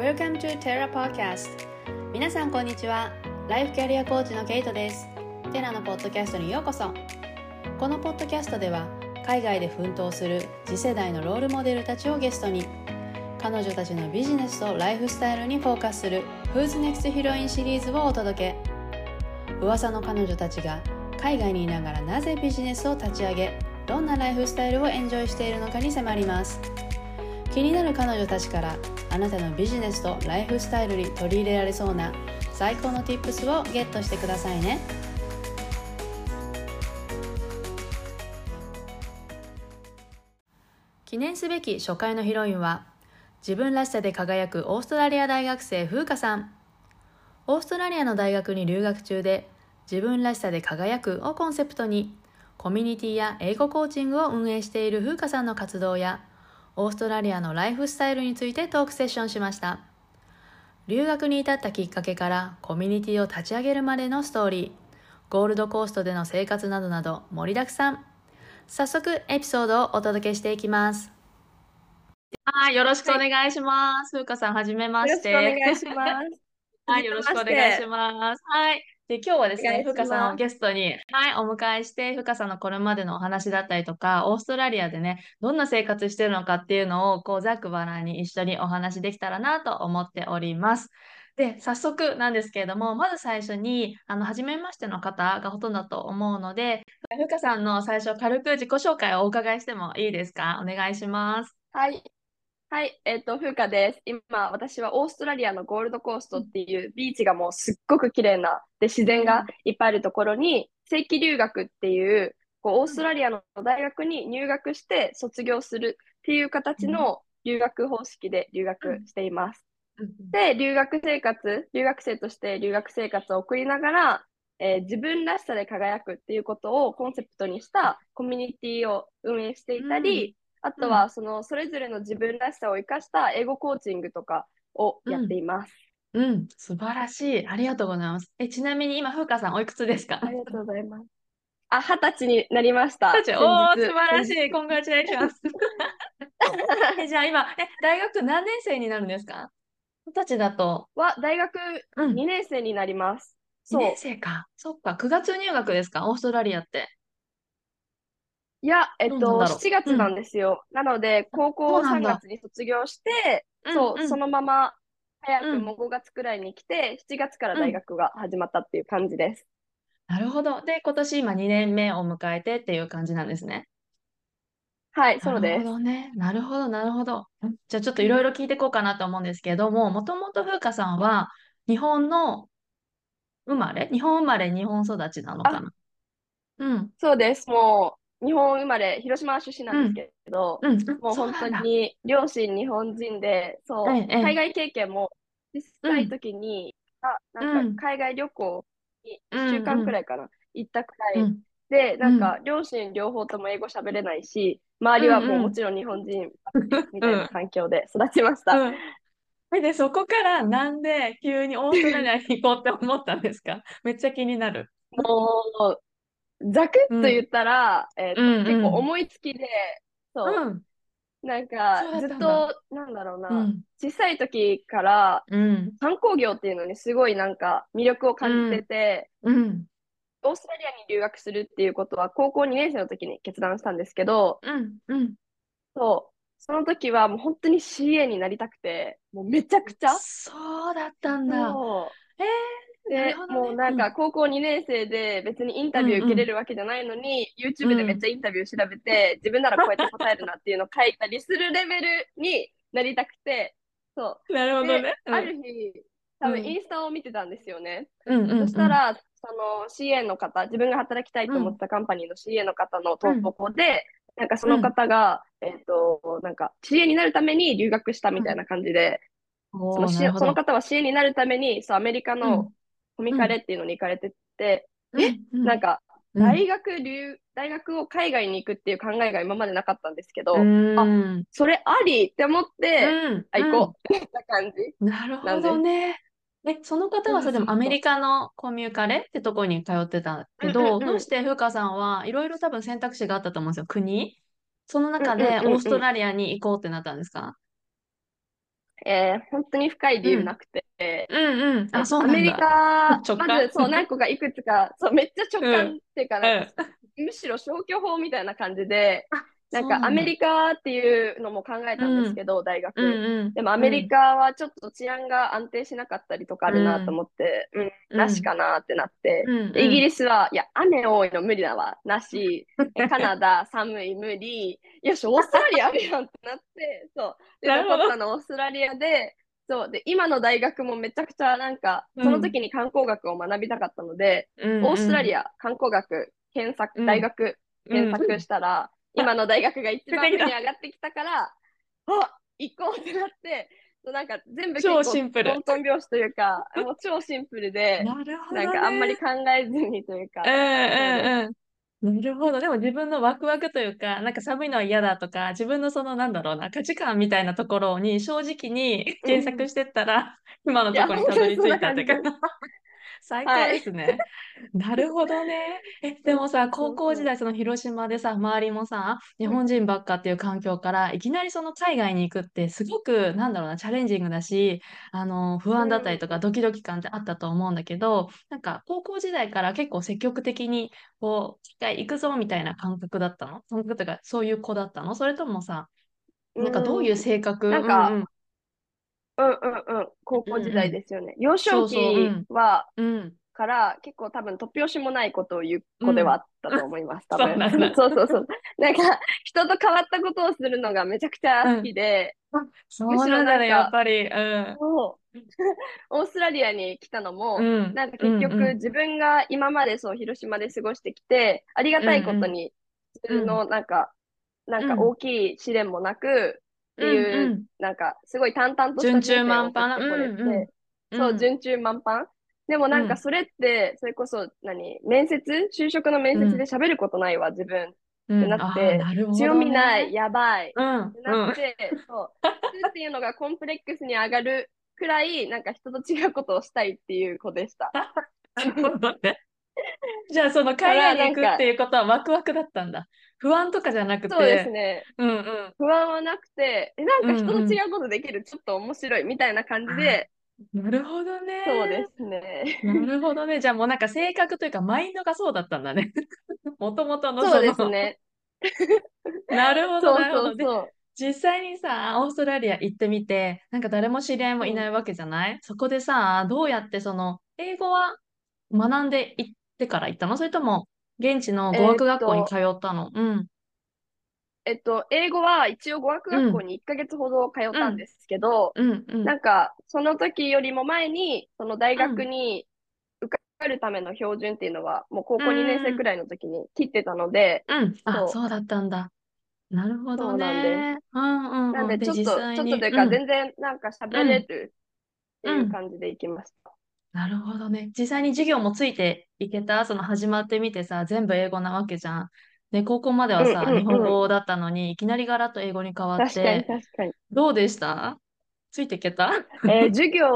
Welcome to Terra Podcast. 皆さんこんにちは。ライフキャリアコーチのケイトです。テラのポッドキャストにようこそ。このポッドキャストでは海外で奮闘する次世代のロールモデルたちをゲストに彼女たちのビジネスとライフスタイルにフォーカスする Who's Next Heroin シリーズをお届け。噂の彼女たちが海外にいながらなぜビジネスを立ち上げどんなライフスタイルをエンジョイしているのかに迫ります。気になる彼女たちからあなたのビジネスとライフスタイルに取り入れられそうな最高の Tips をゲットしてくださいね記念すべき初回のヒロインは自分らしさで輝くオーストラリア大学生風花さん。オーストラリアの大学に留学中で自分らしさで輝くをコンセプトにコミュニティや英語コーチングを運営している風花さんの活動やオーストラリアのライフスタイルについてトークセッションしました留学に至ったきっかけからコミュニティを立ち上げるまでのストーリーゴールドコーストでの生活などなど盛りだくさん早速エピソードをお届けしていきますはい、よろしくお願いします。風花さん、はじめまして。よろしくお願いします。はい、よろしくお願いします。はい。で、今日はですね、ふかさんをゲストに、はい、お迎えして、ふかさんのこれまでのお話だったりとか、オーストラリアでね、どんな生活してるのかっていうのを、こう、ざっくばらんに一緒にお話できたらなと思っております。で、早速なんですけれども、まず最初に、あの、初めましての方がほとんどだと思うので、ふかさんの最初、軽く自己紹介をお伺いしてもいいですか？お願いします。はい。はい。えっと、風花です。今、私はオーストラリアのゴールドコーストっていうビーチがもうすっごく綺麗な、で、自然がいっぱいあるところに、正規留学っていう、こう、オーストラリアの大学に入学して卒業するっていう形の留学方式で留学しています。で、留学生活、留学生として留学生活を送りながら、えー自分らしさで輝くっていうことをコンセプトにしたコミュニティを運営していたり、あとはそのそれぞれの自分らしさを生かした英語コーチングとかをやっています。うん、素晴らしい。ありがとうございます。え、ちなみに今、風花さんおいくつですか？ありがとうございます。あ、二十歳になりました。おー、先日素晴らし先い。コングラチュレーション。え、じゃあ今、え、大学何年生になるんですか？二十歳だと、日は大学うん、2年生になります。2そう。年生か。そっか、9月入学ですか？オーストラリアって。いや、えっと、どうなんだろう7月なんですよ。なので、高そ校3うなんだ月に卒業して、うんそう、うんそのまま早うんくもう5月くらいに来て、7月から大学が始まったっていう感じです。なるほど。で、今年今2年目を迎えてっていう感じなんですね。はい、そうなるほです。どね。なるほど、なるほど。んじゃあちょっといろいろ聞いていこうかなと思うんですけども、もともと風花さんは日本の生まれ？日本生まれ、日本育ちなのかな？うん。そうです。もう、日本生まれ、広島出身なんですけど、うん。もう本当そうなんだ。に両親日本人で、そう、海外経験も小さい時に、あ、なうんんか海外旅行にうん1週間くらいかな、行ったくらいうん。で、なんか両親両方とも英語喋れないし、周りはもうんううんもちろん日本人みたいな環境で育ちました。うん。で、そこからなんで急にオーストラリアに行こうって思ったんですか？めっちゃ気になる。もう、ざくっと言ったら、えっとうんうん結構思いつきで、そう、うん。なんかずっと、なんだろうな、うん。小さい時からうん。観光業っていうのにすごいなんか魅力を感じてて、うん。オーストラリアに留学するっていうことは高校2年生の時に決断したんですけど、うん。うん。そう、その時はもう本当に CA になりたくて、もうめちゃくちゃ。そうだったんだ。えー、ね。もうなんか高校2年生で別にインタビュー受けれるわけじゃないのに、YouTube でめっちゃインタビュー調べて、自分ならこうやって答えるなっていうのを書いたりするレベルになりたくて、そう。なるほどでね。ある日、多うん。分インスタを見てたんですよね。うんうんうん。そしたら、その CA の方、自分が働きたいと思ったカンパニーの CA の方の投稿で、なんかその方が、えっと、なんか CA になるために留学したみたいな感じで、おそのその方は CA になるために、そう、アメリカうん。のコミカレっていうのに行かれてて、え？うん。なんか、うん。大学留、大学を海外に行くっていう考えが今までなかったんですけど、うん。それありって思って、うん。あ、行こうってな感じ？うんなるほどね。え、その方はそれでもアメリカのコミューカレってとこに通ってたけど、どうして風花さんはいろいろ多分選択肢があったと思うんですよ、国？その中でオーストラリアに行こうってなったんですか？えー本当に深い理由なくて、うんうん。アメリだ。カ、まずそう何個かいくつか、そうめっちゃ直感っていうか、なん。むしろ消去法みたいな感じで、あ、なん。かアメリカっていうのも考えたんですけど、大学。うんうん。でもアメリカはちょっと治安が安定しなかったりとかあるなと思って、うん、うんなしかなってなって。うんでイギリスは、いや、雨多いの無理だわ、なし。えカナダ、寒い、無理。よし、オーストラリアあるやんってなって、そう。で、残ったのオーストラリアで、そう。で、今の大学もめちゃくちゃなんか、うんその時に観光学を学びたかったので、うんオーストラリアア観光学検索、うん大学検索したら、今の大学が一番上に上がってきたから、あ行こうってなって、なんか全部結超構シンプル。トン拍子というか、もう超シンプルで、なるほどね。なんかあんまり考えずにというか、うんうんうん。なるほど。でも自分のワクワクというか、なんか寒いのは嫌だとか、自分のそのなんだろうな、価値観みたいなところに正直に検索してったら、今のところにたどり着いたっていうか最高ですね。なるほどね。え、でもさ、高校時代、その広島でさ、周りもさ、日本人ばっかっていう環境から、いきなりその海外に行くって、すごく、なんだろうな、チャレンジングだし、あの、不安だったりとか、うん。ドキドキ感ってあったと思うんだけど、なんか、高校時代から結構積極的に、こう、機会行くぞみたいな感覚だったの？感覚というか、そういう子だったの？それともさ、なんかどういう性格？なんかうんうんうんうん、高校時代ですよね。幼少期は、うん、うん。から結構多分突拍子もないことを言う子ではあったと思います、多分。そうなんだ そうそうそう。なんか人と変わったことをするのがめちゃくちゃ好きで、そうなんだね、やっぱり。うん。オーストラリアに来たのも、うんなんか結局、うんうん自分が今までそう広島で過ごしてきて、ありがたいことに普通のなんか、なんか大きい試練もなく、っていう、うんうんなんかすごい淡々とした順中満帆な。人生を送ってうんうんそう、ん順中満帆。でもなんうんかそれって、それこそ何、面接？就職の面接で喋ることないわ、自分。うんってなってあーなるほどね強みない、やばい。うん。ってなって、そう、普通っていうのがコンプレックスに上がるくらい、なんか人と違うことをしたいっていう子でした。なるほどね。じゃあ、その海外に行くっていうことはワクワクだったんだ。不安とかじゃなくて。そうですね。うんうん。不安はなくて、え、なんか人と違うことできる、ちょっと面白いみたいな感じで、なるほどね。そうですね。なるほどね。じゃあもうなんか性格というかマインドがそうだったんだね。もともとのそうで。すね。なるほど、なるほど。でそうそう。実際にさ、オーストラリア行ってみて、なんか誰も知り合いもいないわけじゃない、そこでさ、どうやってその、英語は学んで行ってから行ったの？それとも、現地の語学学校に通ったの、うん。えっと、英語は一応語学学校に1ヶ月ほど通ったんですけど、うん、うん。なんか、その時よりも前に、その大学に受かるための標準っていうのは、もう高校2年生くらいの時に切ってたので、うん。あ、そうそうだったんだ。なるほどそうなんね。うんうんうん。なんでちょっと、ちょっとというか、うん全然なんか喋れるっていう感じで行きました。なるほどね。実際に授業もついていけた？その始まってみてさ、全部英語なわけじゃん。で、高校まではさ、うんうんうん。日本語だったのに、いきなりガラッと英語に変わっ確かにて、確かに。どうでした？ついていけた？えー 授業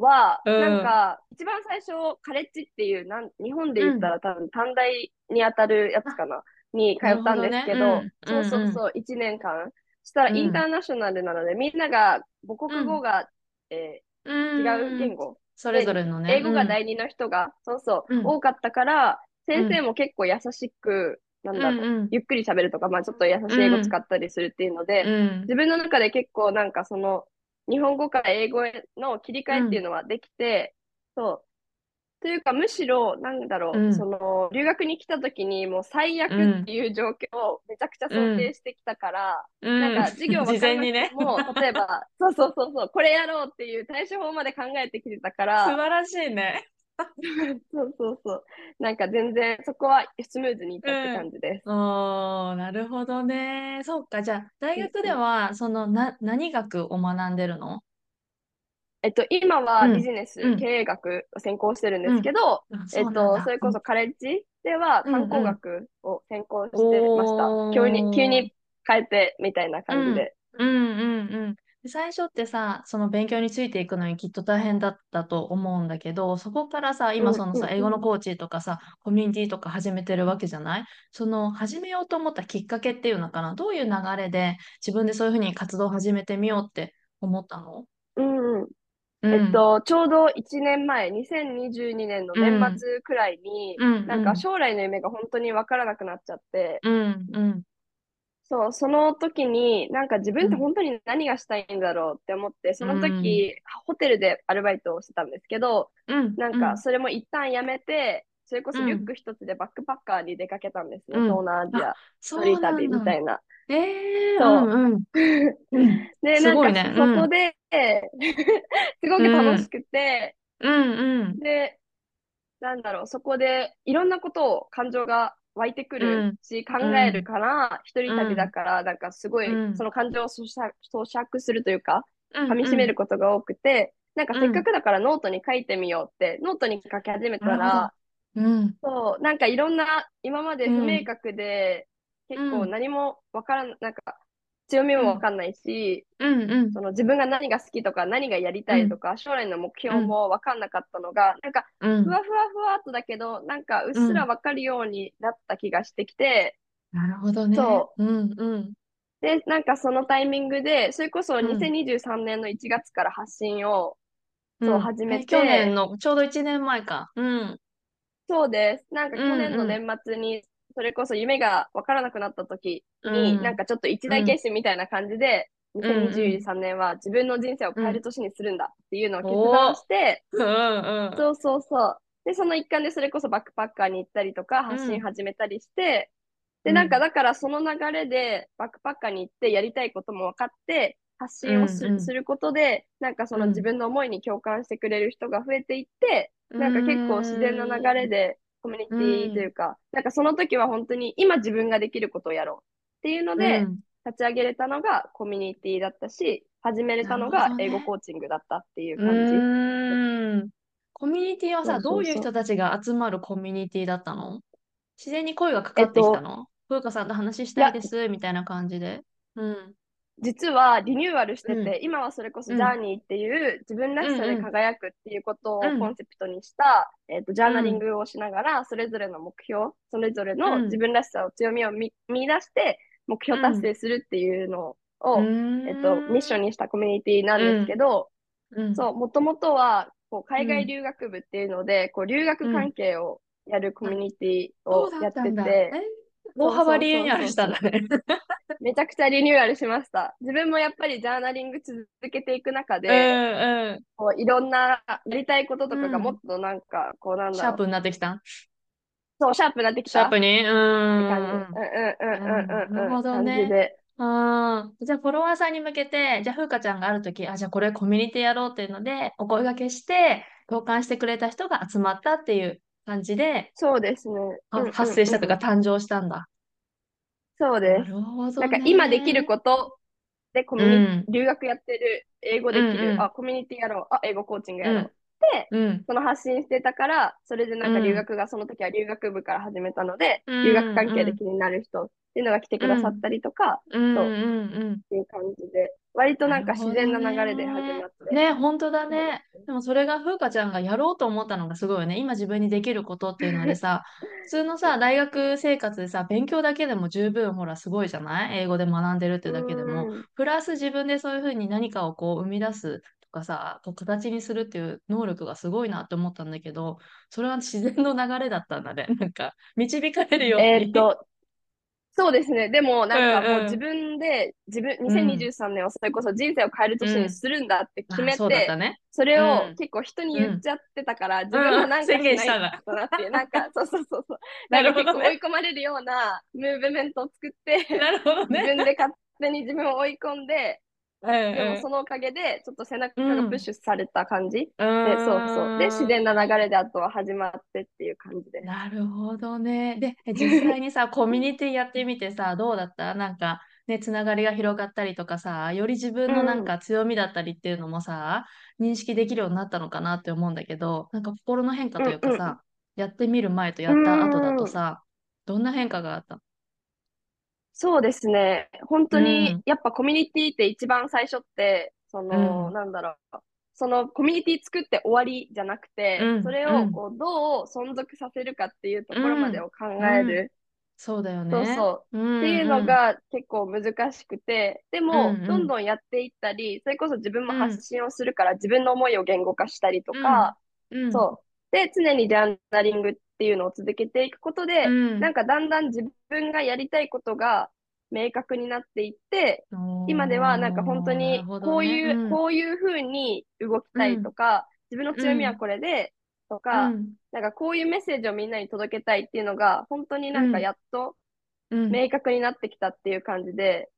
は、うん。なんか、一番最初、カレッジっていう、なん日本で言ったら多分短大に当たるやつかな、に通ったんですけどん。そうそうそう、1年間。そしたらうん。インターナショナルなので、みんなが母国語が、えー違う言語、それぞれのね。英語がうん第二の人が、そうそう、うん。多かったから、先生も結構優しく、なんだろう、うんうん。ゆっくり喋るとか、まあちょっと優しい英語使ったりするっていうので、うん。自分の中で結構なんかその日本語から英語への切り替えっていうのはできて、そう。というかむしろなんだろう、うんその留学に来た時にもう最悪っていう状況をめちゃくちゃ想定してきたから、うんなんか授業分 事からな前にね。も、例えば、そうそうそうそう、これやろうっていう対処法まで考えてきてたから、素晴らしいね。そうそうそう。なんか全然そこはスムーズにいったって感じです。おー、なるほどね。そうか。じゃあ、大学では、その、な、何学を学んでるの？えっと、今はうん。ビジネス、うん。経営学を専攻してるんですけど、あえっと、それこそカレッジではうんうん。観光学を専攻してました。おー。急に、急に変えてみたいな感じで。うんうんうん。で最初ってさ、その勉強についていくのにきっと大変だったと思うんだけど、そこからさ、今そのさ、うんうんうん。英語のコーチとかさ、コミュニティとか始めてるわけじゃない？その始めようと思ったきっかけっていうのかな？どういう流れで自分でそういうふうに活動を始めてみようって思ったの？うんうん。うん。えっと、ちょうど1年前、2022年の年末くらいに、うんなんか将来の夢が本当にわからなくなっちゃって、うんうん。そう、その時に、なんか自分ってうん。本当に何がしたいんだろうって思って、そのうん。時、ホテルでアルバイトをしてたんですけど、うん。なんかそれも一旦やめて、それこそリュッうク一つでバックパッカーに出かけたんですね、うん。東南アジア、一人旅みたいな。ええそう。うんうん。う んで、なんかね。そこで、すごく楽しくて、うんうん。で、なんだろう、そこでいろんなことを感情が湧いてくるし、考えるから、一人旅だから、なんかすごいうん。その感情を咀嚼するというか、うん噛み締めることが多くて、なんかうんせっかくだからノートに書いてみようって、ノートに書き始めたら、うん。そう、なんかいろんな、今まで不明確で、結構うん。何もわからん、なんか、強みもわかんないし、うんうん。その自分が何が好きとか何がやりたいとか、将来の目標もわかんなかったのが、なんか、うんふわふわふわっとだけど、なんかうっすらわかるようになった気がしてきて、なるほどね。そう。んうん。で、なんかそのタイミングで、それこそうん。2023年の1月から発信を、そううん。始めて。え去年のちょうど1年前か。うんそうです。なんか去年のうん。年末に、それこそ夢がわからなくなった時うに、ん。なんかちょっと一大決心みたいな感じで、ん。2023年は自分の人生を変える年にするんだっていうのを決断して、うんうんそうそうそう。で、その一環でそれこそバックパッカーに行ったりとか、発信始めたりして、で、うん。なんかだからその流れでバックパッカーに行ってやりたいことも分かって、発信をす,、うんうん。することで、なんかそのうん。自分の思いに共感してくれる人が増えていって、なんか結構自然な流れでコミュニティというか、なんかその時は本当に今自分ができることをやろうっていうので、うん。立ち上げれたのがコミュニティだったし、始めれたのが英語コーチングだったっていうう感じ。コミュニティはさ、どういう人たちが集まるコミュニティだったの？自然に声がかかってきたの？風花さんと話したいです、みたいな感じで。うん。実はリニューアルしてて、うん。今はそれこそうん。ジャーニーっていう自分らしさで輝くっていうことをうん。コンセプトにした、えっとジャーナリングをしながら、それぞれの目標、それぞれうん。の自分らしさを強みを見見出して目標達成するっていうのを、えっと、ミッションにしたコミュニティなんですけど、うん、そう、もともとはこう海外留学部っていうので、こう留学関係をやるコミュニティをやって。て、え大幅リニューアルしたんだね。めちゃくちゃリニューアルしました。自分もやっぱりジャーナリング続けていく中で、うんうこういろんなやりたいこととかうんがもっとなんか、こうなんん。シだろう。ャープになってきた？そう、シャープになってきシたャープに？うって感じ。ん。うんうんうんうんうんなるほど感ね。あーじゃあ、フォロワーさんに向けて、じゃあ、風花ちゃんがあるとき、あ、じゃあ、これコミュニティやろうっていうので、お声掛けして、共感してくれた人が集まったっていう感じで、そうですね。あうんうんうん発生したとか誕生したんだ。なそうです。るほどなんかね。今できることでコミュニ、うん留学やってる、英語できる、うんうんあ、コミュニティやろう、あ、英語コーチングやろう。うん。その発信してたから、それでなんかうん留学が、その時は留学部から始めたので、うん留学関係で気になる人っていうのが来てくださったりとか、うんそううんうん。っていう感じで、割となんか自然な流れで始まって。ね、本当だね。でもそれが風花ちゃんがやろうと思ったのがすごいよね。今自分にできることっていうのでさ、普通のさ、大学生活でさ、勉強だけでも十分ほらすごいじゃない？英語で学んでるってだけでも。うんプラス自分でそういうふうに何かをこう生み出すとかさ、こう形にするっていう能力がすごいなって思ったんだけど、それは自然の流れだったんだね。なんか、導かれるように。えーっと、そうですね。でも、なんかうんうんもう自分で、自分、ん2023年をそれこそ人生を変える年にするんだって決めて、ね。それうんを結構人に言っちゃってたから、自分もなんかないんだ。だなってんか、そうそうそうそう。ななんかるほどね。結構追い込まれるようなムーブメントを作って、なるほど自ね。分で勝手に自分を追い込んで、うんうんでもそのおかげで、ちょっと背中がプッシュされた感じ。うで、そうそう。で、自然な流れであとは始まってっていう感じで。なるほどね。で、え 実際にさ、コミュニティやってみてさ、どうだった？なんか、ね、つながりが広がったりとかさ、より自分のなんか強みだったりっていうのもさ、認識できるようになったのかなって思うんだけど、なんか心の変化というかうんさ、やってみる前とやった後だとさ、どんな変化があった？そうですね。本当うん。に、やっぱコミュニティって一番最初って、その、うん。なんだろう。そのコミュニティ作って終わりじゃなくて、うん。それうんをこうどう存続させるかっていうところまでを考える。そうだよね。そうそう。うんっていうのが結構難しくて、でも、どんどんやっていったり、それこそ自分もうん。発信をするから、自分の思いを言語化したりとか、そう。で、常にジャーナリングっていうのを続けていくことで、うん。なんかだんだん自分がやりたいことが明確になっていって、今ではなんか本当にこういう、こういう風に動きたいとか、自分の強みはこれで、とか、うん。なんかこういうメッセージをみんなに届けたいっていうのが、本当になんかやっとうん。明確になってきたっていう感じで、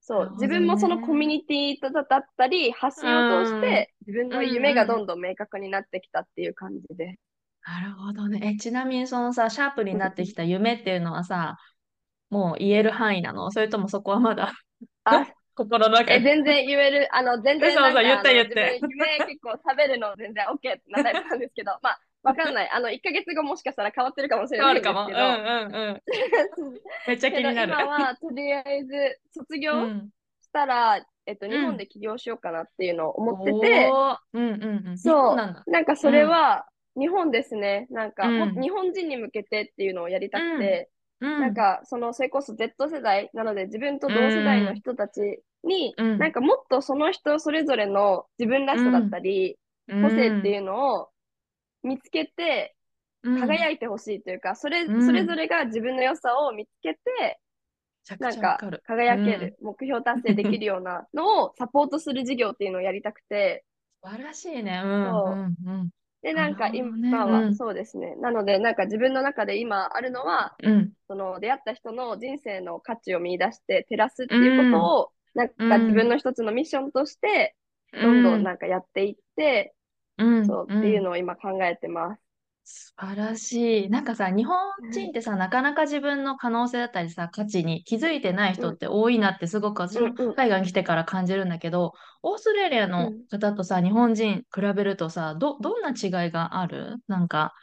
そう、自分もそのコミュニティだったり、発信を通して、自分の夢がどんどん明確になってきたっていう感じで。なるほどね。え、ちなみにそのさ、シャープになってきた夢っていうのはさ、もう言える範囲なの？それともそこはまだあ、心の中え、に。全然言える、あの、全然そうそうなんか、言ってあの言って夢結構食べるの全然 OK なタイプなんですけど、まあ、わかんない。あの、1ヶ月後もしかしたら変わってるかもしれ変ないも。んですけど、うんうんうん。めっちゃ気になる。今はとりあえず卒う業ん、したら、えっと、ん日本で起業しようかなっていうのを思ってて、うんうんうん。そなんだ。なんかそれは日本ですね。なんか、うん。日本人に向けてっていうのをやりたくて、うん。なんかそのそれこそ Z 世代なので自分と同世代の人たちに、うん。なんかもっとその人それぞれの自分らしさだったり、うん、個性っていうのを見つけてうん、輝いてほしいというか、それ、うん。それぞれが自分の良さを見つけて、めちゃくなんかちゃわかる。輝ける、目標達成できるようなのをサポートする事業っていうのをやりたくて、素晴らしいね。うん。そう。うん。うん。で、なんか今はうん。そうですね。なので、なんか自分の中で今あるのは、うん。その出会った人の人生の価値を見出して照らすっていうことを、なんか自分の一つのミッションとして、どんどんなんかやっていって、うん、そうっていうのを今考えてます。素晴らしい。なんかさ、日本人ってさ、なかなか自分の可能性だったりさ、価値に気づいてない人って多いなってすごく私も海外に来てから感じるんだけど、オーストラリアの方とさ、日本人比べるとさ、ど、どんな違いがある？なんか、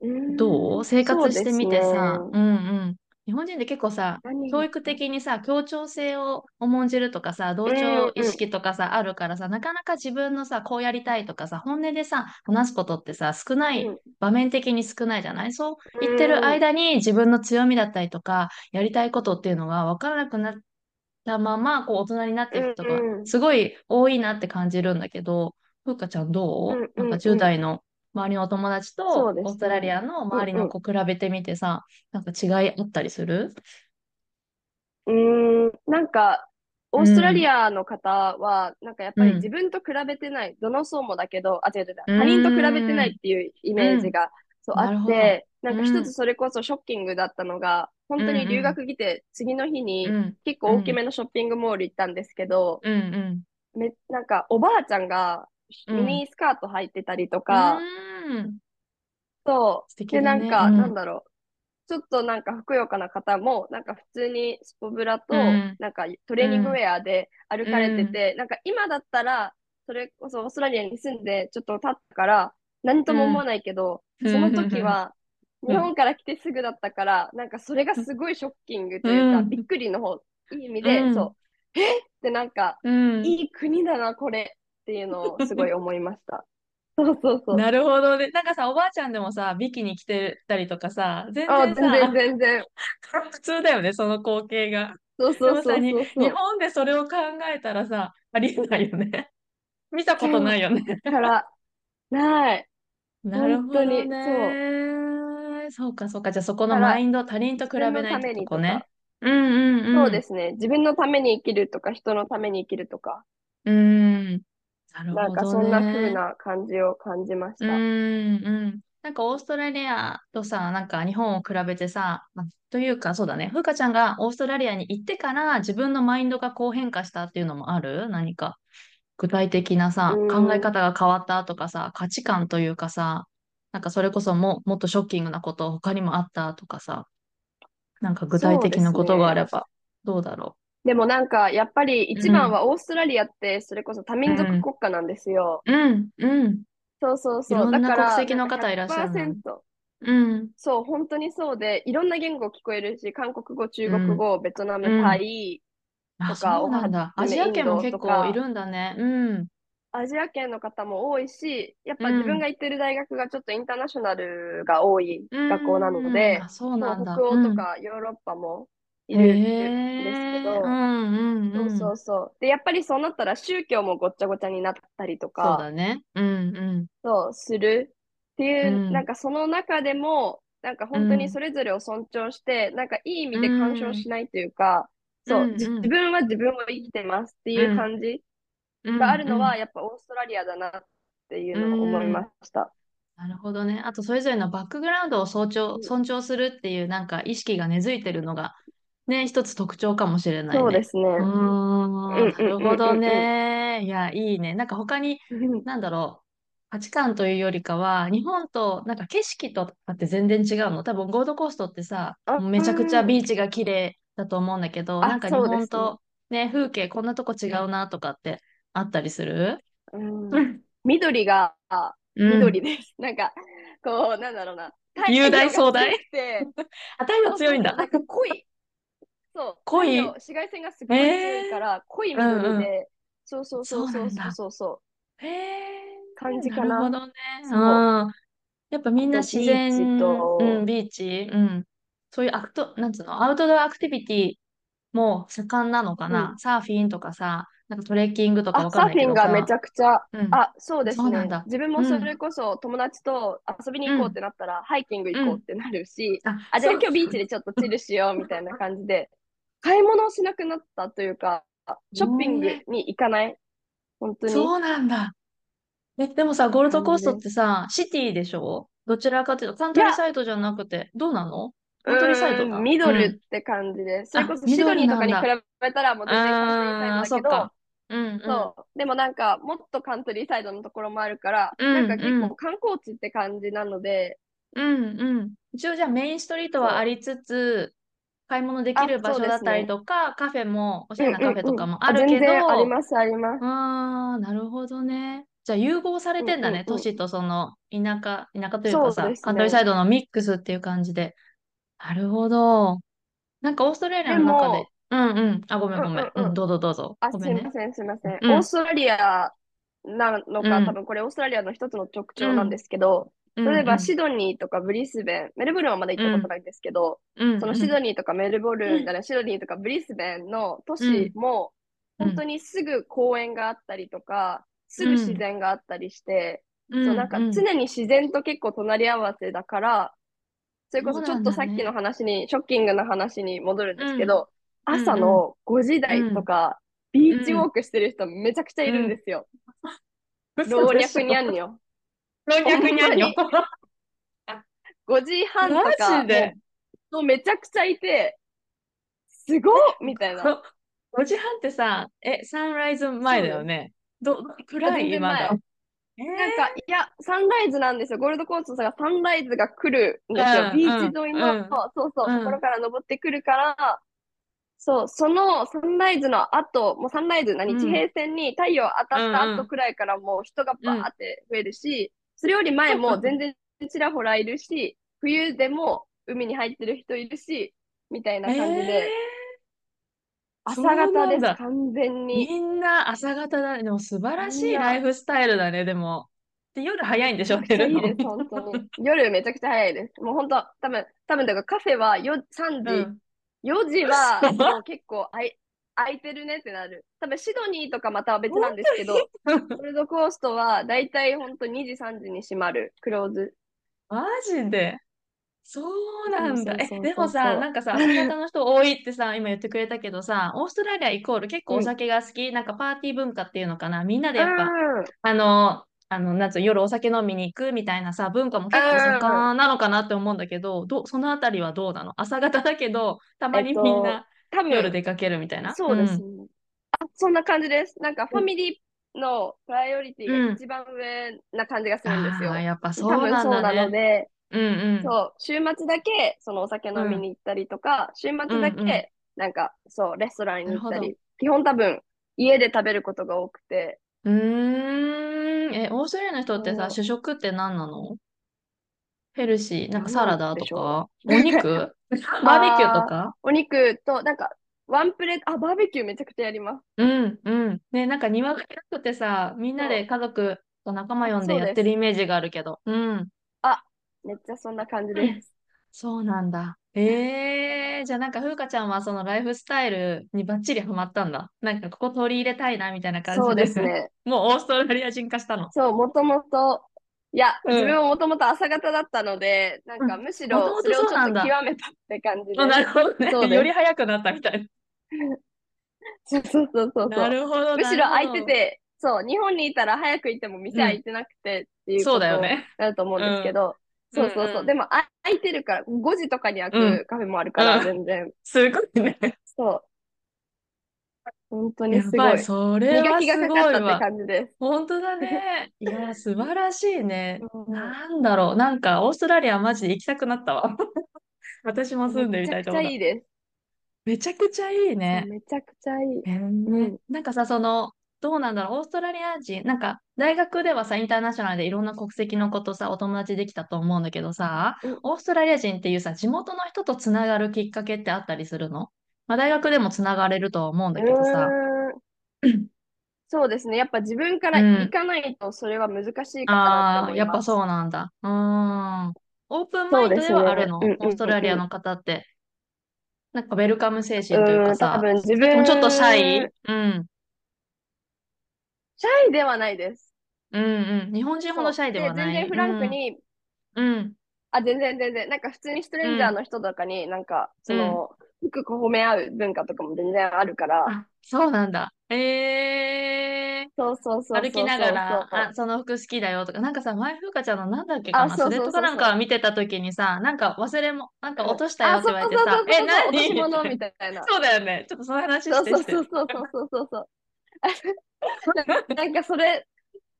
うん。どう？生活してみてさ、そううんうん。日本人って結構さ、何教育的にさ、協調性を重んじるとかさ、同調意識とかさ、あるからさ、なかなか自分のさ、こうやりたいとかさ、本音でさ、話すことってさ、少ない、うん。場面的に少ないじゃない？そう言ってる間に自分の強みだったりとか、やりたいことっていうのが分からなくなったまま、こう、大人になっていく人がすごい多いなって感じるんだけど、ふうかちゃんどう、なんか10代の周りのお友達そとオーストラリアの周りの子比べてみてさ、なんか違いあったりする？うーん、なんか、オーストラリアの方は、なんかやっぱりうん。自分と比べてない、どの層もだけど、あ、違う違う他人と比べてないっていうイメージが、そうあって、なんかうん一つそれこそショッキングだったのが、本当に留学来て、次の日にうん。結構大きめのショッピングモール行ったんですけど、うんうん。め、なんかおばあちゃんがうんミニスカート履いてたりとか、うん。そう。ね。なんか、うん。なんだろう。ちょっとなんかふくよかな方も、なんか普通にスポブラと、うん。なんかトレーニングウェアで歩かれてて、なんか今だったら、それこそオーストラリアに住んでちょっと経ったから、何とも思わないけど、うん。その時は、うん。日本から来てすぐだったから、なんかそれがすごいショッキングというか、うん。びっくりの方、いい意味で、うん。そう、え？ってなんか、うん。いい国だな、これっていうのをすごい思いました。そうそうそう。なるほどね。なんかさ、おばあちゃんでもさ、ビキに着てたりとかさ、全あ、然全然さ、全然。普通だよね、その光景が。そうそうそう。日本でそれを考えたらさ、ありえないよね。見たことないよね。から、ない。なるほど本当にね。そうか、そうか。じゃあそこのマインド、他人と比べないってとこね。うんうんうん。そうですね。自分のために生きるとか、人のために生きるとか、うん。なるほどね。なんかそんな風な感じを感じましうんた。うん。なんかオーストラリアとさ、なんか日本を比べてさ、まあというかそうだね、ふうかちゃんがオーストラリアに行ってから自分のマインドがこう変化したっていうのもある？何か具体的なさ、うん考え方が変わったとかさ、価値観というかさ、なんかそれこそももっとショッキングなこと他にもあったとかさ、なんか具体的なことがあれば、どうだろでもなんか、やっぱり一番はオーストラリアって、それこそ多民族国家なんですよ。う。うん、うん、そうそうそう。いろんなだから、国籍の方いらっしゃるのなんか100%うん、そう、本当にそうで、いろんな言語聞こえるし、韓国語、中国語、ベトナム、うんタイ、あ、とかそうなんだ。アジア圏も結構いるんだね。うん。アジア圏の方も多いし、やっぱうん自分が行ってる大学がちょっとインターナショナルが多いうん学校なので、あ、そうそうなんだ。北欧とうん。かヨーロッパもいへるんですけえ、ど、うんうんそううん。そうそう。で、やっぱりそうなったら宗教もごっちゃごちゃになったりとそうか、だね。うんうん。そうするっていう、うんなんかその中でも、なんか本当にそれぞれを尊重して、なんかいい意味で干渉しないというか、そう、うんうん自分は自分を生きてますっていう感じうんがあるのは、うんやっぱオーストラリアだなっていうのを思いました。なるほどね。あと、それぞれのバックグラウンドを尊重、うん尊重するっていう、なんか意識が根付いてるのが、ね、一つ特徴かもしれないね。そうですね。うなるほどね。いや、いいね。なんか他に、なんだろう。価値観というよりかは、日本となんか景色とかって全然違うの？多分ゴールドコーストってさ、めちゃくちゃビーチが綺麗だと思うんだけど、あなんか日本とね、風景こんなとこ違うなとかってあったりする？うんうん。緑がうん緑です。なんか、こう、なんだろうな。雄大壮大？あ、太陽強いんだなんか濃い。そう。濃い紫外線がすごい強いから、濃い緑で、うんうん。そうそうそうそうそう。そうそう。へえ、感じかな。なるほどね。そう。うん。やっぱみんな自然、とうん、ビーチ、うん。そういうアクト、なんつうの、アウトドアアクティビティも盛んなのかな？うん。サーフィンとかさ、なんかトレッキングとかわあ、サーフィンかんないけどさ。がめちゃくちゃ、うん。あ、そうですね。自分もそれこそ友達と遊びに行こうってなったら、ハイキング行こうってなるし、あ、あ、じゃあ今日ビーチでちょっとチルしようみたいな感じで、買い物をしなくなったというか、ショッピングに行かない？本当に？そうなんだ。え、でもさ、ゴールドコースト感ってさ、シティでしょ？どちらかというと、カントリーサイドじゃなくて、どうなの？カントリーサイドだ。うーんミドルうんって感じで、それこそあシドニーとかに比べたらもう全然カントリーサイドだけど。うんうん。そう。でもなんか、もっとカントリーサイドのところもあるから、うんなんか結うん構観光地って感じなので、うんうん。一応じゃあメインストリートはありつつ、買い物できるあ場所だったりとか、カフェも、おしゃれなカフェとかもあるけ全然ありど、ます、あります。ああ、なるほどね。じゃあ融合されてんだね、うんうんうん都市とその田舎、田舎というかさ、ねカントリーサイドのミックスっていう感じで。なるほど。なんかオーストラリアの中でうんうん。あ、ごめんごめん。うんうんうんうん、どうぞどうぞ。あ、ごめんね。すいません、すいません。うんオーストラリアなのか、うん多分これオーストラリアの一つの特徴なんですけど、例えばシドニーとかブリスベン、メルボルンはまだ行ったことないんですけど、うんそのシドニーとかメルボルン、だねシドニーとかブリスベンの都市も、うん本当にすぐ公園があったりとか、すぐ自然があったりして、うん。そうなんか常に自然と結構隣り合わせだから、それこそちょっとさっきの話に、ショッキングな話に戻るんですけど、うん。朝の5時台とか、ビーチウォークしてる人めちゃくちゃいるんですよ。老若にゃんにょ。老若に？にょ。5時半とマかジで？もうめちゃくちゃいて、すごっみたいな。5時半ってさ、え、サンライズ前だよね？ど、暗い？全然前まだ。えなんか、いや、サンライズなんですよ。ゴールドコーストがサンライズが来るんですよ。うんビーチ沿いの、うんそうそう、うんところから登ってくるから、そう、そのサンライズの後、もうサンライズ何、うん地平線に太陽当たった後くらいからもう人がバーって増えるし、それより前も全然ちらほらいるし、冬でも海に入ってる人いるし、みたいな感じで、え朝そうな方です、完全ーに。みんな朝方だね。でも素晴らしいライフスタイルだね、でも。で、夜早いんでしょ、めちゃくちゃいいです、本当に。夜めちゃくちゃ早いです。もう本当、多分、多分だからカフェはよ3の。時、うん4時はもう結構あい空いてるねってなる。多分シドニーとかまたは別なんですけど、ゴールドコーストはだいたい本当2時、3時に閉まる、クローズ。マジで？そうなんだ。え、でもさ、なんかさ、朝方の人多いってさ、今言ってくれたけどさ、オーストラリアイコール結構お酒が好き、なんかパーティー文化っていうのかな。みんなでやっぱ、うんあの、あの、なんつうの夜お酒飲みに行くみたいなさ、文化も結構盛んなのかなって思うんだけど、ど、そのあたりはどうなの？朝方だけど、たまにみんな多分、夜出かけるみたいな？そうですね。あ、そんな感じです。なんかファミリーのプライオリティが一番上な感じがするんですよ。ああ、やっぱそ多うなん分そうなだね。ので、うんうん。そう、週末だけ、そのお酒飲みに行ったりとか、週末だうんうんけ、なんか、そう、レストランに行ったり、基本多分、家で食べることが多くて、うーん。え、オーストラリアの人ってさ、主食って何なの？ヘルシー、なんかサラダとか、お肉？バーベキューとか？お肉と、なんか、ワンプレート、あ、バーベキューめちゃくちゃやります。うん、うん。ね、なんか庭が広くてさ、みんなで家族と仲間呼んでやってるイメージがあるけど。うん。めっちゃそんな感じです。そうなんだ。ええじゃあなんか風花ちゃんはそのライフスタイルにバッチリハマったんだ。なんかここ取り入れたいなみたいな感じそうで。ですね。もうオーストラリア人化したの。そう、もともと、いや、うん自分ももともと朝方だったので、なんかむしろそれをちょっと極めたって感じであなるほどね。より早くなったみたい そうそうそうそうな。そう。なるほど、むしろ空いてて、そう、日本にいたら早く行っても店開いてなくてっていうそうことにだよねなると思うんですけど、そうそうそう。うんうんでもあ開いてるから、5時とかに開うんくカフェもあるから、うん全然。すごいね。そう。本当にすごい。それは磨きがすかかったってごいわ。感じです。本当だね。いや、素晴らしいね。うんなんだろう。なんか、オーストラリアマジで行きたくなったわ。私も住んでみたいと思いいです。めちゃくちゃいいね。めちゃくちゃいい。へーうんなんかさ、その、どうなんだろう、オーストラリア人、なんか、大学ではさ、インターナショナルでいろんな国籍の子とさ、お友達できたと思うんだけどさ、うんオーストラリア人っていうさ、地元の人とつながるきっかけってあったりするの？まあ、大学でもつながれるとは思うんだけどさ。そうですね。やっぱ自分からうん行かないとそれは難しいかなああ、やっぱ。そうなんだ。うーん。オープンマインドではあるの、オーストラリアの方って。なんか、ウェルカム精神といううん、多かさ、分自でも分、ちょっとシャイ？シうん。ャイではないです。うんうん。日本人ほどシャイではない。全然フランクに、うん。うん。あ、全然全然、なんか普通にストレンジャーの人とかに、なんか、その、低く褒め合う文化とかも全然あるから、あ、そうなんだ。えー。そうそうそうそうそう。歩きながら、そうあ、その服好きだよとか、なんかさ、前風花ちゃんのなんだっけかな、あそうそうそうスレッドかなんか見てた時にさ、なんか忘れも、なんか落としたよあ、ってそう言われてさ、そうそうそう、え、何？落とし物みみたいなな。そうだよね。ちょっとその話そうそうしてして。そうそうそうそうそう。ななんかそれ、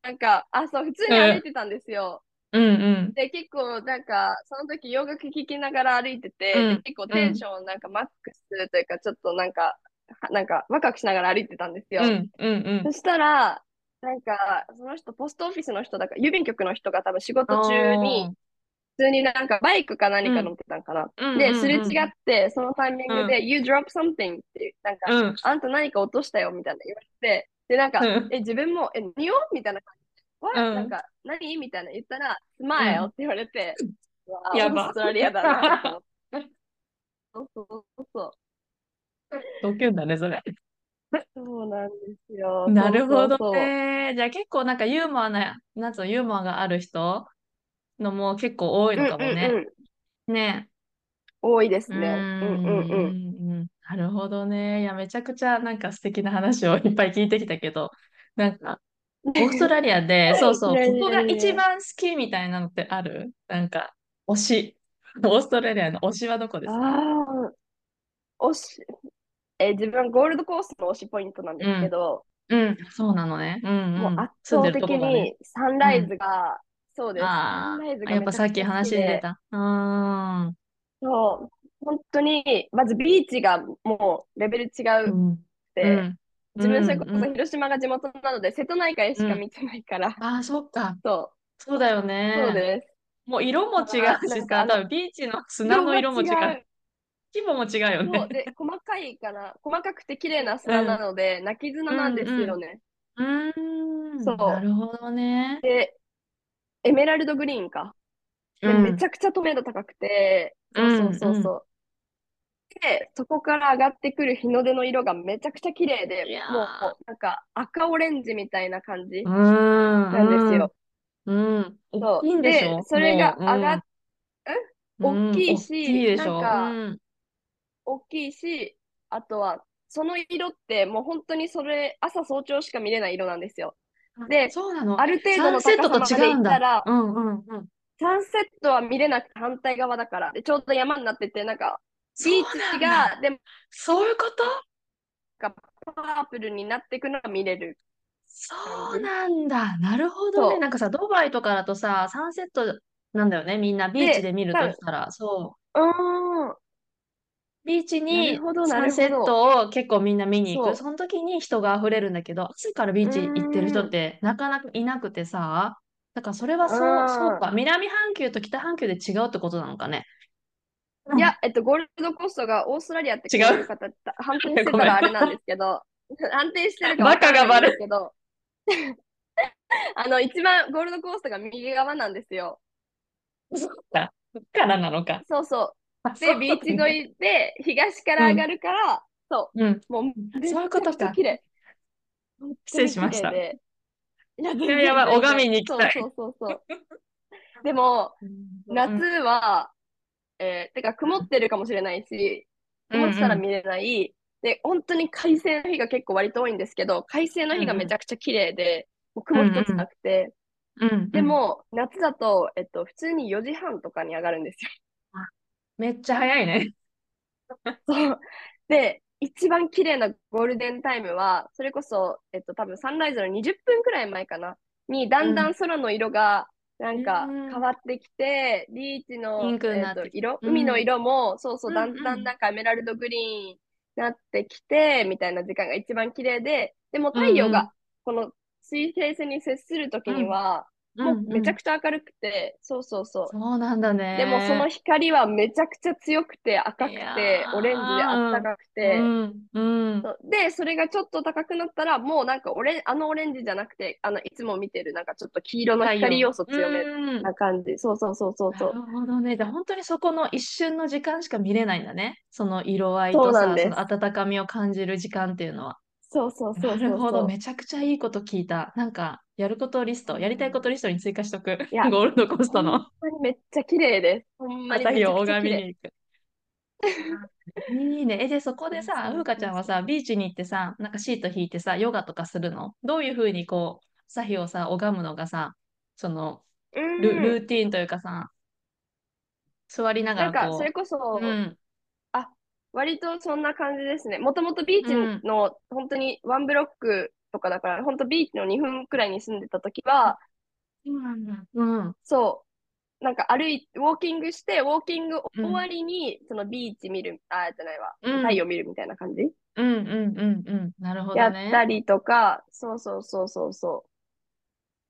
なんか、あ、そう、普通に歩いてたんですよ。うんうん。で、結構、なんか、その時洋楽聴きながら歩いてて、うんで結構テンションなんかマックスというか、ちょっとなんか、はなんかワクワクしながら歩いてたんですよ。うんうんうん。そしたら、なんか、その人、ポストオフィスの人だから、郵便局の人が多分仕事中に、普通になんかバイクか何か乗ってたんかな。で、うんうんうんすれ違って、そのタイミングで、You drop something って、なんか、うん。あんた何か落としたよみたいな言われて、で、なんか、うんえ、自分も、え、何をみたいな感じで、なんか、何みたいな言ったら、スマイルって言われて、うわやばオーストラリアだなと思って。そうそうそう。ドキュンだね、それ。そうなんですよ。なるほど。ね。じゃあ結構なんかユーモアな、なんつうの、ユーモアがある人のも結構多いのかもね。うんうんうん。ね。多いですうね。うんうんうん。ん。なるほどね。いや、めちゃくちゃなんか素敵な話をいっぱい聞いてきたけど、なんか、オーストラリアで、そうそう、ここが一番好きみたいなのってあるなんか、推し。オーストラリアの推しはどこですか？推し、え、自分はゴールドコーストの推しポイントなんですけど、うん、そうなのね。うんうん。もう圧倒的。にサンライズが、そうです。サあンライズあ、やっぱさっき話に出た。うーん。そう、本当に、まずビーチがもうレベル違う。うんって、うん。自分それこそうんうん広島が地元なので、瀬戸内海しか見てないから、ああ、そっか。そそうだよう、そうね。です。もう色も違うしさ、多分ビーチの砂の色も違う。規模も違うよね。で、細かいから、細かくて綺麗な砂なので、泣き砂なんですよね。うーん。そうなるほどね。で、エメラルドグリーンか。めちゃくちゃ透明度高くて、そうそうそうそう。で、そこから上がってくる日の出の色がめちゃくちゃ綺麗でもうなんか赤オレンジみたいな感じ。なんですよ。うん。でそれが上がっうん大きいしうん大きいでしょ？なんかうん大きいし、あとは、その色ってもう本当にそれ、朝早朝しか見れない色なんですよ。で。ある程度のセットと高さまで違ったら、うんうんうん。サンセットは見れなくて反対側だから、でちょうど山になってて、なんか、ビーチが、でも、そういうこと？なんかパープルになっていくのが見れる。そうなんだ。なるほどね。なんかさ、ドバイとかだとさ、サンセットなんだよね。みんなビーチで見るとしたら。そう。うーん。ビーチなにサンセットを結構みんな見に行く。その時に人が溢れるんだけど、朝からビーチ行ってる人ってなかなかいなくてさ、だからそれはそうう、んそうか。南半球と北半球で違うってことなのかね。いや、えっと、ゴールドコーストがオーストラリアって違う。方、判定してたらあれなんですけど、判定 してるかバカがバですけど、あの、一番ゴールドコーストが右側なんですよ。そっか。そっからなのか。そうそう。あで、ビーチ沿いで東から上がるから、そうん。う、もうめそういうことか。綺麗。失礼しました。いや、いややばい。拝みに行きたい。そうそうそうそう。でも、夏は、えーてか曇ってるかもしれないし、曇ってたら見れない、で、本当に快晴の日が結構割と多いんですけど、快晴の日がめちゃくちゃ綺麗で、もう雲一つなくて、うんうん、でも、夏だと、えっと、普通に4時半とかに上がるんですよ。めっちゃ早いね。そう。で、一番綺麗なゴールデンタイムは、それこそ、えっと、多分サンライズの20分くらい前かな、に、だんだん空の色が、なんかうん変わってきて、ビーチの、色、うん。海の色も、そうそう、だうん。だんなんかエメラルドグリーンになってきて、みたいな時間が一番綺麗で、でも太陽が、この水平線に接するときには、もうめちゃくちゃ明るくて、そうそうそう。そうなんだね。でもその光はめちゃくちゃ強くて赤くてーオレンジであったかくて、うん、うん。そうでそれがちょっと高くなったらもうなんかオレあのオレンジじゃなくてあのいつも見てるなんかちょっと黄色の光要素強めうんな感じ、そうそうそうそうそうなるほどね。じゃあ本当にそこの一瞬の時間しか見れないんだね。その色合いとさ、その温かみを感じる時間っていうのは。そうそうそうなそうるほど。めちゃくちゃいいこと聞いた。なんか、やることリスト、やりたいことリストに追加しとく。いやゴールドコーストのめっちゃ綺麗ですほんまにめちゃ朝日をくちゃ綺麗拝みに行く。いいね。え、で、そこでさ、ふうかちゃんはさ、ビーチに行ってさ、なんかシート引いてさ、ヨガとかするの？どういうふうにこう、朝日をさ、拝むのがさ、その、うんルルーティーンというかさ、座りながなんからこう、それこそ、うん、あ割とそんな感じですね。もともとビーチうんの本当にワンブロックとかだから、本当ビーチの2分くらいに住んでた時は、そうなんだ。うん。そう、なんか歩い、ウォーキングして、ウォーキングうん終わりに、そのビーチ見る、あ、じゃないわ、うん太陽見るみたいな感じ、うんうんうんうん。なるほやどね。ったりとか、そうそうそうそうそう。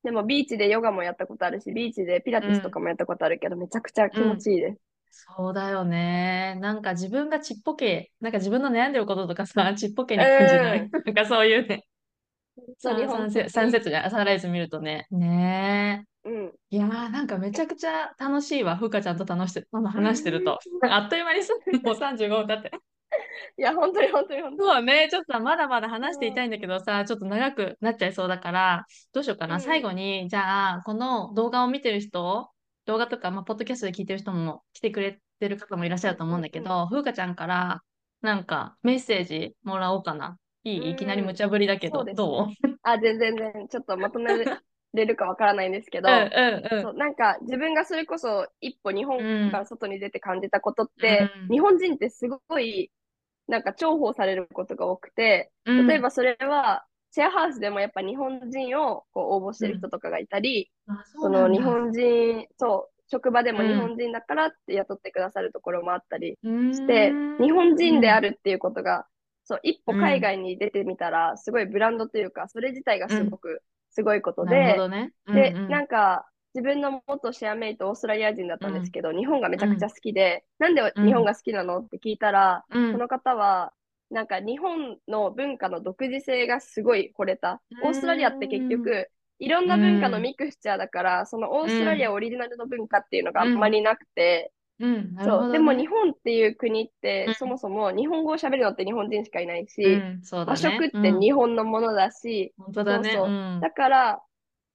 でもビーチでヨガもやったことあるし、ビーチでピラティスとかもやったことあるけど、めちゃくちゃ気持ちいいです。そうだよね。なんか自分がちっぽけ、なんか自分の悩んでることとかさ、ちっぽけに感じない？うんなんかそういうね。そう日サン本的セサンセットじゃない、サンライズ見るとね。ねうん。え。いやーなんかめちゃくちゃ楽しいわ。ふうかちゃんと楽して、話してると。あっという間に さ、もう35分経って。いや、本当に本当に本当に。そうね、ちょっとまだまだ話していたいんだけどさ、ちょっと長くなっちゃいそうだから、どうしようかな。うん最後に、じゃあ、この動画を見てる人、動画とか、まあ、ポッドキャストで聞いてる人も来てくれてる方もいらっしゃると思うんだけど、ふうかちゃんから、なんか、メッセージもらおうかな。いい？いきなり無茶ぶりだけど、そうね。どう？あ、全然全然、ちょっとまとめれるかわからないんですけど、なんか自分がそれこそ一歩日本から外に出て感じたことって、うん。日本人ってすごいなんか重宝されることが多くて、うん。例えばそれはシェアハウスでもやっぱ日本人をこう応募してる人とかがいたり、うなんだ。の日本人、そう、職場でもうん。日本人だからって雇ってくださるところもあったりうーん。して、日本人である。るっていうことが、そう、一歩海外に出てみたら、すごいブランドというか、それ自体がすごくすごいことで、どね。で、うんうん。なんか、自分の元シェアメイト、オーストラリア人だったんですけど、日本がめちゃくちゃ好きで、なんで日本が好きなのって聞いたら、うん。その方は、なんか日本の文化の独自性がすごい惚れた。オーストラリアって結局、いろんな文化のミクスチャーだから、そのオーストラリアオリジナルの文化っていうのがあんまりなくて、そう、でも日本っていう国って、うんそもそも日本語を喋るのって日本人しかいないし、うん、そうだ和ね。食って日本のものだし、だね。そうそう。うん。だから、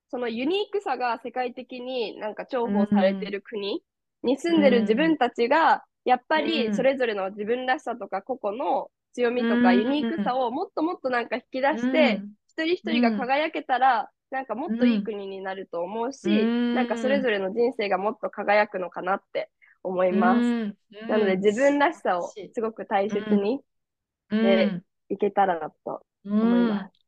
そのユニークさが世界的になんか重宝されてる国に住んでる自分たちが、やっぱうん。りそれぞれの自分らしさとか個々の強みとうんかユニークさをもっともっとなんか引き出して、一人一人が輝けたら、なんかもっといい国になると思うし、うん。なんかそれぞれの人生がもっと輝くのかなって思いうんます。うん。なので自分らしさをすごく大切にうん。でいけたらなと。うん思います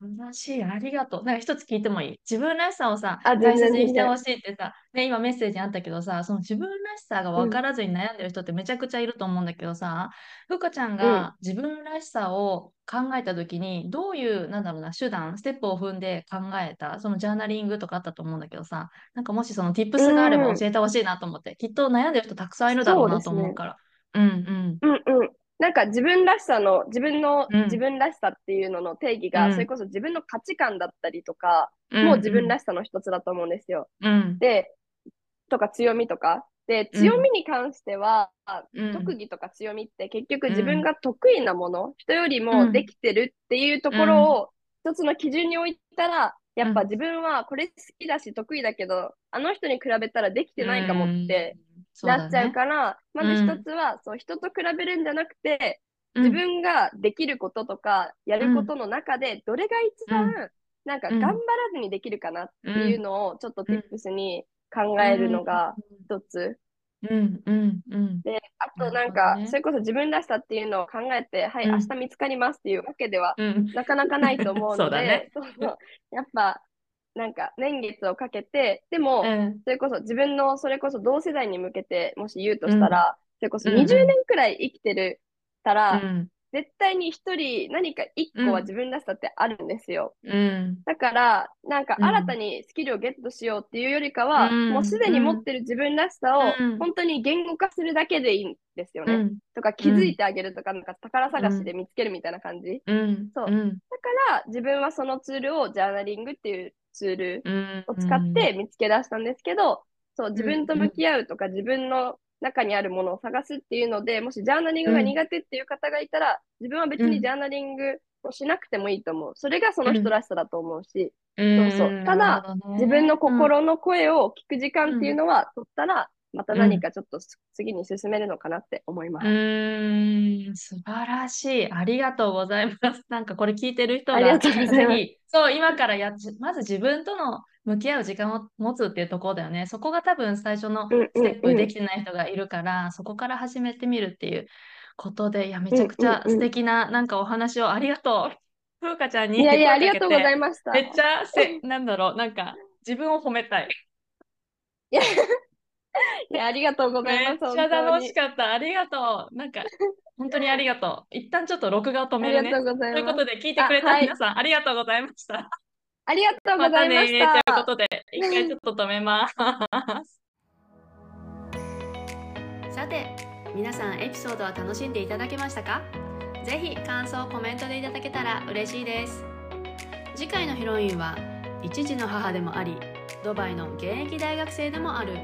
話ありがとう。なんか一つ聞いてもいい？自分らしさをさ、大切にして。ほしいってさ、ね、今メッセージあったけどさ、その自分らしさが分からずに悩んでる人ってめちゃくちゃいると思うんだけどさ、ふうかちゃんうん。が自分らしさを考えたときに、どういう、なんだろうな、手段、ステップを踏んで考えた、そのジャーナリングとかあったと思うんだけどさ、なんかもしその tips があればうん。教えてほしいなと思って、きっと悩んでる人たくさんいるだろそう。なと思うから。うんうん。うんうん。なんか自分らしさの、自分の、自うん。分らしさっていうのの定義うが、それんこそ自分の価値観だったりとか、うもう自分んらしさの一つだと思うんですよ。うん。で、とか強みとか。で、うん。強みに関しては、うん。特技とか強みって結局う自分んが得意なもの、人よりうもでんきてるっていうとうころん。を一つの基準に置いたら、やうん。っぱ自分はこれ好きだし得意だけど、あの人に比べたらできてうないかもってなっちゃうね。から、まずうん。一つは、そう、人と比べるんじゃなくて、自うん。分ができることとか、やうんることの中で、どれが一うん。番、なんかうん。頑張らずにできるかなっていうのを、ちょっとうん tips に考うえるのん。が一つ。うんうんうん。で、あとなんか。それこそ自分らしさっていうのを考えて、はい、うん。明日見つかりますっていうわけではうん。なかなかないと思うの そうだね。で、そうそう、やっぱ、なんか年月をかけて、でも、うん。それこそ自分の、それこそ同世代に向けて、もし言うとうんしたら、それこそうんうん。20年くらい生きてるたうら、ん。絶対に一人何か一個は自分らしさってあるんですよ。うん。だから、なんかうん新たにスキルをゲットしようっていうよりかうは、ん。もうすでに持ってる自分らしさをうん。本当に言語化するだけでいいんですよね。うん。とか気づいてあげるとか、なんか宝探しで見つけるみたいな感じ。うん。そううん。だから自分はそのツールをジャーナリングっていうツールうん。を使って見つけ出したんですけど、そう、自分と向き合うとか、自分の中にあるものを探すっていうので、もしジャーナリングが苦手っていう方がいたら、自分は別にジャーナリングをしなくてもいいと思う。それがその人らしさだと思うし、うん。そうそう。ただ自分の心の声を聞く時間っていうのは取ったら、また何かちょっと次に進めるのかなって思いまうす。ーん、素晴らしい。ありがとうございます。なんかこれ聞いてる人が、ありがとうございますぜひ、そう、今からやっ、まず自分との向き合う時間を持つっていうところだよね。そこが多分最初のうんステッうんうんプできてない人がいるから、そこから始めてみるっていうことで、いや、めちゃくちゃうんうんうん素敵ななんかお話をありがとう。ふうかちゃんにいやいや、ありがとうございて、ました。めっちゃせ、なんだろう、なんか自分を褒めたい。いや、いやありがとうございめっます。ちゃ楽本しかった。ありがとう。なんか、本当にありがとう。一旦ちょっと録画を止めるね当にありが。とうございます。ということで、聞いてくれたあはい皆さん、ありがとうございました。ありがとうごまたざいましねというこた。とで、一回ちょっと止めます。さて皆さんエピソードは楽しんでいただけましたか？ぜひ感想コメントでいただけたら嬉しいです次回のヒロインは一児の母でもありドバイの現役大学生でもある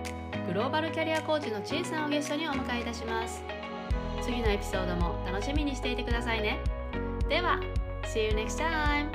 グローバルキャリアコーチのちいさんをゲストにお迎えいたします。次のエピソードも楽しみにしていてくださいね。では See you next time!